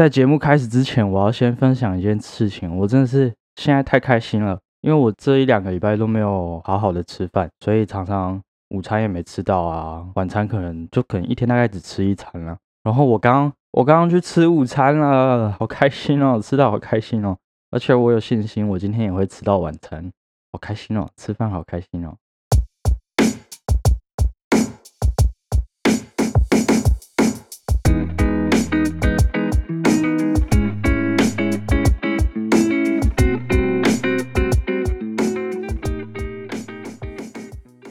在节目开始之前，我要先分享一件事情。我真的是现在太开心了，因为我这一两个礼拜都没有好好的吃饭，所以常常午餐也没吃到啊，晚餐可能就可能一天大概只吃一餐了。然后我刚我刚刚去吃午餐了，好开心哦，吃到好开心哦，而且我有信心，我今天也会吃到晚餐，好开心哦，吃饭好开心哦。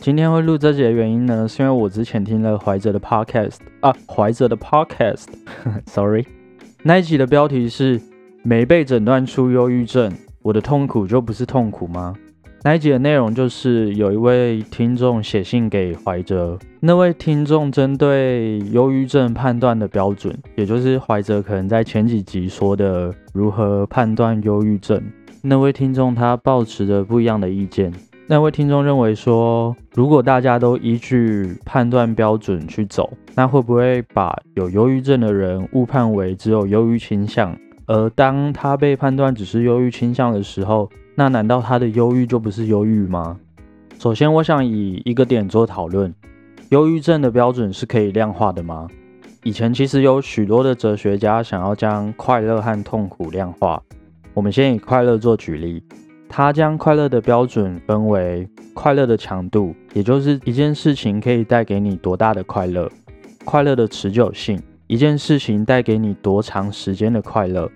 今天会录这集的原因呢，是因为我之前听了怀哲的 podcast 啊，怀哲的 podcast，sorry，那一集的标题是没被诊断出忧郁症，我的痛苦就不是痛苦吗？那一集的内容就是有一位听众写信给怀哲，那位听众针对忧郁症判断的标准，也就是怀哲可能在前几集说的如何判断忧郁症，那位听众他抱持着不一样的意见。那位听众认为说，如果大家都依据判断标准去走，那会不会把有忧郁症的人误判为只有忧郁倾向？而当他被判断只是忧郁倾向的时候，那难道他的忧郁就不是忧郁吗？首先，我想以一个点做讨论：忧郁症的标准是可以量化的吗？以前其实有许多的哲学家想要将快乐和痛苦量化。我们先以快乐做举例。他将快乐的标准分为快乐的强度，也就是一件事情可以带给你多大的快乐；快乐的持久性，一件事情带给你多长时间的快乐；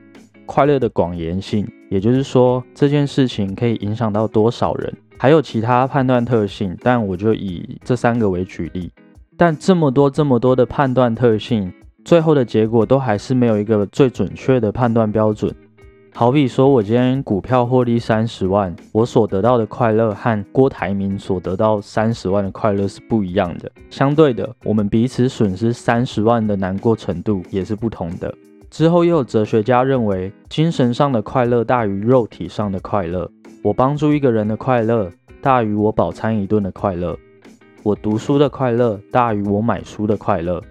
快乐的广延性，也就是说这件事情可以影响到多少人。还有其他判断特性，但我就以这三个为举例。但这么多这么多的判断特性，最后的结果都还是没有一个最准确的判断标准。好比说，我今天股票获利三十万，我所得到的快乐和郭台铭所得到三十万的快乐是不一样的。相对的，我们彼此损失三十万的难过程度也是不同的。之后又有哲学家认为，精神上的快乐大于肉体上的快乐。我帮助一个人的快乐大于我饱餐一顿的快乐。我读书的快乐大于我买书的快乐。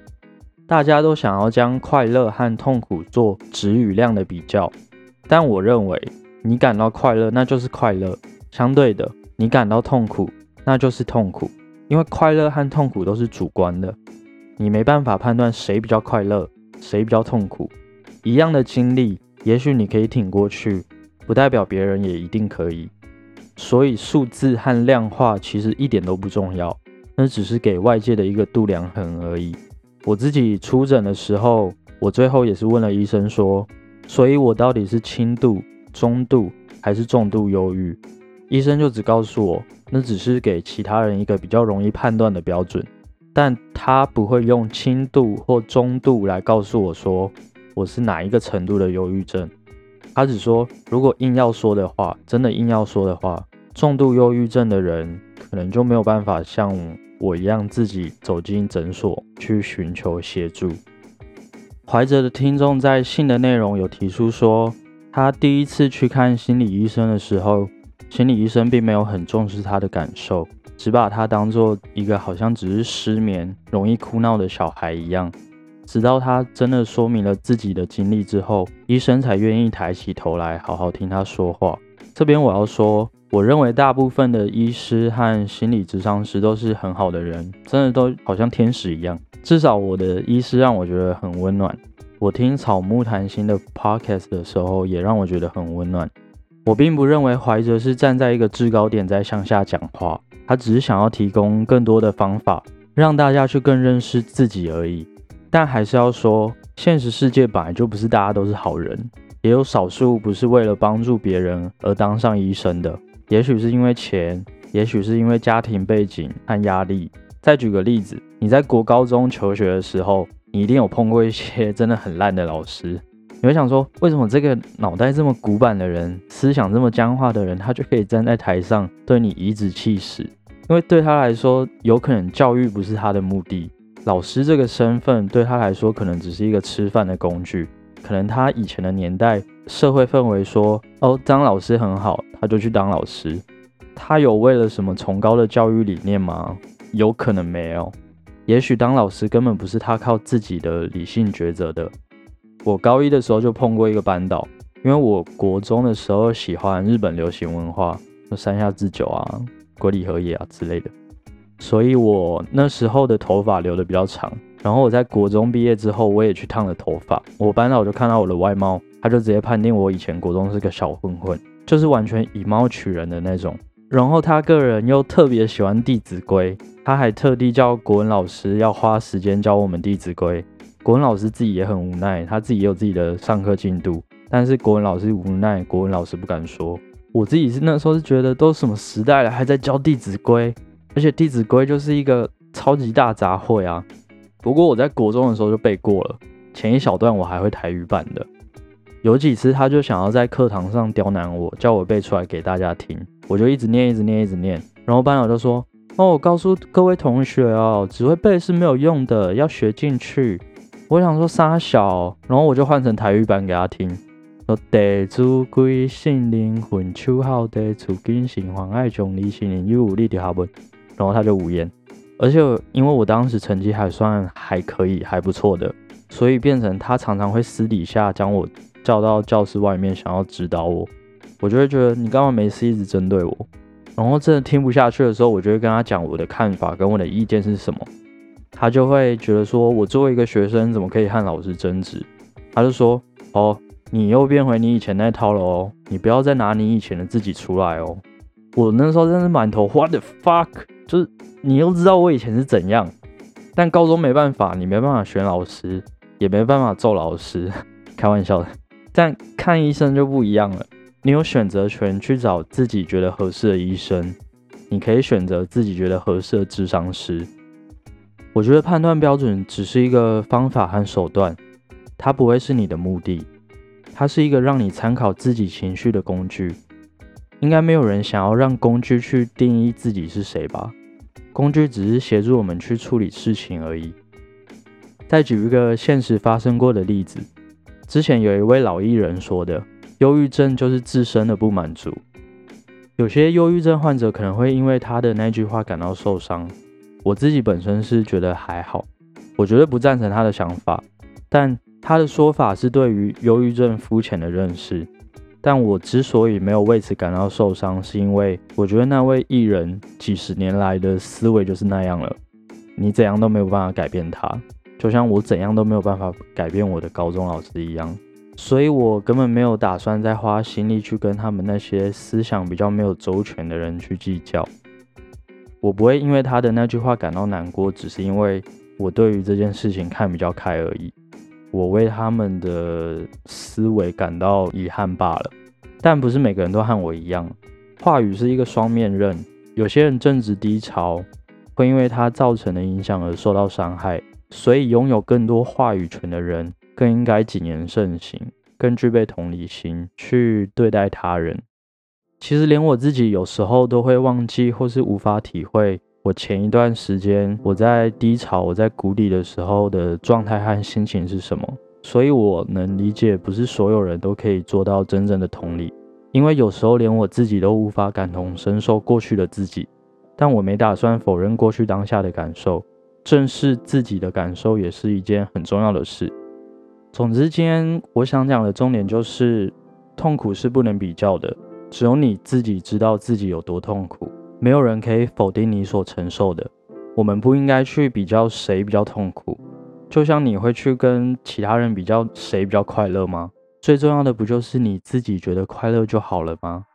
大家都想要将快乐和痛苦做值与量的比较。但我认为，你感到快乐，那就是快乐；相对的，你感到痛苦，那就是痛苦。因为快乐和痛苦都是主观的，你没办法判断谁比较快乐，谁比较痛苦。一样的经历，也许你可以挺过去，不代表别人也一定可以。所以，数字和量化其实一点都不重要，那只是给外界的一个度量衡而已。我自己出诊的时候，我最后也是问了医生说。所以，我到底是轻度、中度还是重度忧郁？医生就只告诉我，那只是给其他人一个比较容易判断的标准，但他不会用轻度或中度来告诉我说我是哪一个程度的忧郁症。他只说，如果硬要说的话，真的硬要说的话，重度忧郁症的人可能就没有办法像我一样自己走进诊所去寻求协助。怀哲的听众在信的内容有提出说，他第一次去看心理医生的时候，心理医生并没有很重视他的感受，只把他当做一个好像只是失眠、容易哭闹的小孩一样。直到他真的说明了自己的经历之后，医生才愿意抬起头来好好听他说话。这边我要说，我认为大部分的医师和心理咨商师都是很好的人，真的都好像天使一样。至少我的医师让我觉得很温暖。我听草木谈心的 podcast 的时候，也让我觉得很温暖。我并不认为怀哲是站在一个制高点在向下讲话，他只是想要提供更多的方法，让大家去更认识自己而已。但还是要说，现实世界本来就不是大家都是好人，也有少数不是为了帮助别人而当上医生的。也许是因为钱，也许是因为家庭背景和压力。再举个例子，你在国高中求学的时候，你一定有碰过一些真的很烂的老师。你会想说，为什么这个脑袋这么古板的人，思想这么僵化的人，他就可以站在台上对你颐指气使？因为对他来说，有可能教育不是他的目的，老师这个身份对他来说，可能只是一个吃饭的工具。可能他以前的年代社会氛围说，哦，当老师很好，他就去当老师。他有为了什么崇高的教育理念吗？有可能没有，也许当老师根本不是他靠自己的理性抉择的。我高一的时候就碰过一个班导，因为我国中的时候喜欢日本流行文化，就山下智久啊、龟梨和也啊之类的，所以我那时候的头发留的比较长。然后我在国中毕业之后，我也去烫了头发。我班导就看到我的外貌，他就直接判定我以前国中是个小混混，就是完全以貌取人的那种。然后他个人又特别喜欢《弟子规》，他还特地叫国文老师要花时间教我们《弟子规》。国文老师自己也很无奈，他自己也有自己的上课进度，但是国文老师无奈，国文老师不敢说。我自己是那时候是觉得都什么时代了，还在教《弟子规》，而且《弟子规》就是一个超级大杂烩啊。不过我在国中的时候就背过了，前一小段我还会台语版的。有几次他就想要在课堂上刁难我，叫我背出来给大家听，我就一直念，一直念，一直念。然后班长就说：“哦，我告诉各位同学哦，只会背是没有用的，要学进去。”我想说沙小，然后我就换成台语版给他听，说：“地主归性灵魂，秋好地处金心，妨爱中离心灵，有武力的下文。”然后他就无言。而且因为我当时成绩还算还可以，还不错的，所以变成他常常会私底下将我叫到教室外面，想要指导我。我就会觉得你干嘛没事一直针对我？然后真的听不下去的时候，我就会跟他讲我的看法跟我的意见是什么。他就会觉得说我作为一个学生怎么可以和老师争执？他就说哦，你又变回你以前那套了哦，你不要再拿你以前的自己出来哦。我那时候真是满头 what the fuck，就是你又知道我以前是怎样，但高中没办法，你没办法选老师，也没办法揍老师，开玩笑的。但看医生就不一样了，你有选择权去找自己觉得合适的医生，你可以选择自己觉得合适的智商师。我觉得判断标准只是一个方法和手段，它不会是你的目的，它是一个让你参考自己情绪的工具。应该没有人想要让工具去定义自己是谁吧？工具只是协助我们去处理事情而已。再举一个现实发生过的例子，之前有一位老艺人说的，忧郁症就是自身的不满足。有些忧郁症患者可能会因为他的那句话感到受伤。我自己本身是觉得还好，我绝对不赞成他的想法，但他的说法是对于忧郁症肤浅的认识。但我之所以没有为此感到受伤，是因为我觉得那位艺人几十年来的思维就是那样了，你怎样都没有办法改变他，就像我怎样都没有办法改变我的高中老师一样，所以我根本没有打算再花心力去跟他们那些思想比较没有周全的人去计较。我不会因为他的那句话感到难过，只是因为我对于这件事情看比较开而已。我为他们的思维感到遗憾罢了，但不是每个人都和我一样。话语是一个双面刃，有些人正值低潮，会因为他造成的影响而受到伤害，所以拥有更多话语权的人更应该谨言慎行，更具备同理心去对待他人。其实连我自己有时候都会忘记或是无法体会。我前一段时间我在低潮、我在谷底的时候的状态和心情是什么？所以我能理解，不是所有人都可以做到真正的同理，因为有时候连我自己都无法感同身受过去的自己。但我没打算否认过去当下的感受，正视自己的感受也是一件很重要的事。总之，今天我想讲的重点就是，痛苦是不能比较的，只有你自己知道自己有多痛苦。没有人可以否定你所承受的。我们不应该去比较谁比较痛苦，就像你会去跟其他人比较谁比较快乐吗？最重要的不就是你自己觉得快乐就好了吗？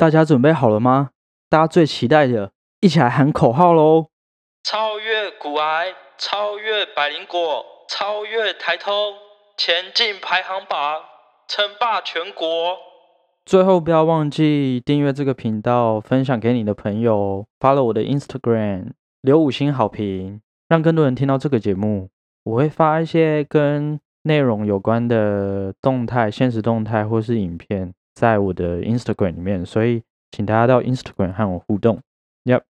大家准备好了吗？大家最期待的，一起来喊口号喽！超越骨癌，超越百灵果，超越台通，前进排行榜，称霸全国。最后不要忘记订阅这个频道，分享给你的朋友，发了我的 Instagram，留五星好评，让更多人听到这个节目。我会发一些跟内容有关的动态、现实动态或是影片。在我的 Instagram 里面，所以请大家到 Instagram 和我互动。Yep，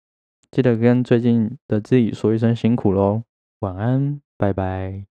记得跟最近的自己说一声辛苦喽，晚安，拜拜。